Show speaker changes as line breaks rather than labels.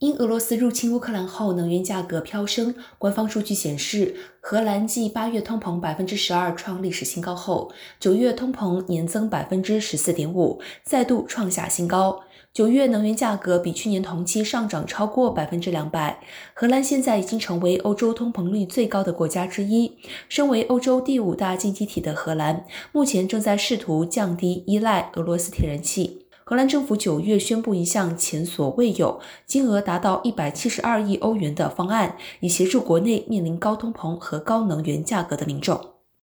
因俄罗斯入侵乌克兰后，能源价格飙升。官方数据显示，荷兰继八月通膨百分之十二创历史新高后，九月通膨年增百分之十四点五，再度创下新高。九月能源价格比去年同期上涨超过百分之两百。荷兰现在已经成为欧洲通膨率最高的国家之一。身为欧洲第五大经济体的荷兰，目前正在试图降低依赖俄罗斯天然气。荷兰政府九月宣布一项前所未有、金额达到一百七十二亿欧元的方案，以协助国内面临高通膨和高能源价格的民众。